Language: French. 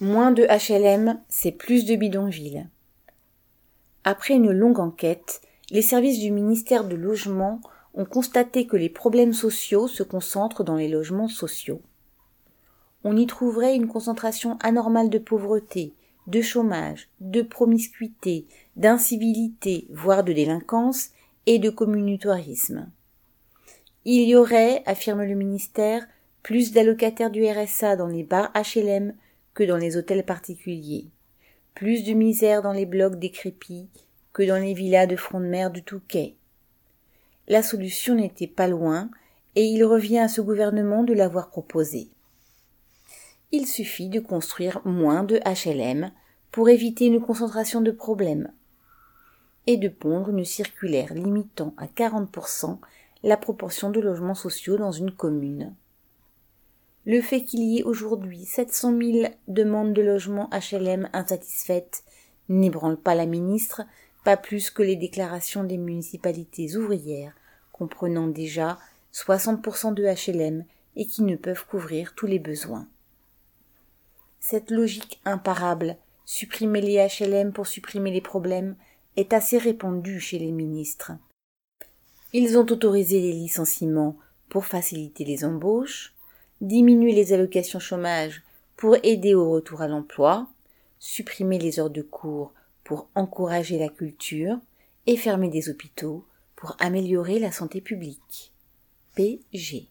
Moins de HLM, c'est plus de bidonvilles. Après une longue enquête, les services du ministère de Logement ont constaté que les problèmes sociaux se concentrent dans les logements sociaux. On y trouverait une concentration anormale de pauvreté, de chômage, de promiscuité, d'incivilité, voire de délinquance, et de communautarisme. Il y aurait, affirme le ministère, plus d'allocataires du RSA dans les bars HLM dans les hôtels particuliers, plus de misère dans les blocs décrépits que dans les villas de front de mer du Touquet. La solution n'était pas loin, et il revient à ce gouvernement de l'avoir proposée. Il suffit de construire moins de HLM pour éviter une concentration de problèmes et de pondre une circulaire limitant à 40% la proportion de logements sociaux dans une commune. Le fait qu'il y ait aujourd'hui 700 000 demandes de logements HLM insatisfaites n'ébranle pas la ministre, pas plus que les déclarations des municipalités ouvrières comprenant déjà 60% de HLM et qui ne peuvent couvrir tous les besoins. Cette logique imparable, supprimer les HLM pour supprimer les problèmes, est assez répandue chez les ministres. Ils ont autorisé les licenciements pour faciliter les embauches, diminuer les allocations chômage pour aider au retour à l'emploi, supprimer les heures de cours pour encourager la culture et fermer des hôpitaux pour améliorer la santé publique. PG.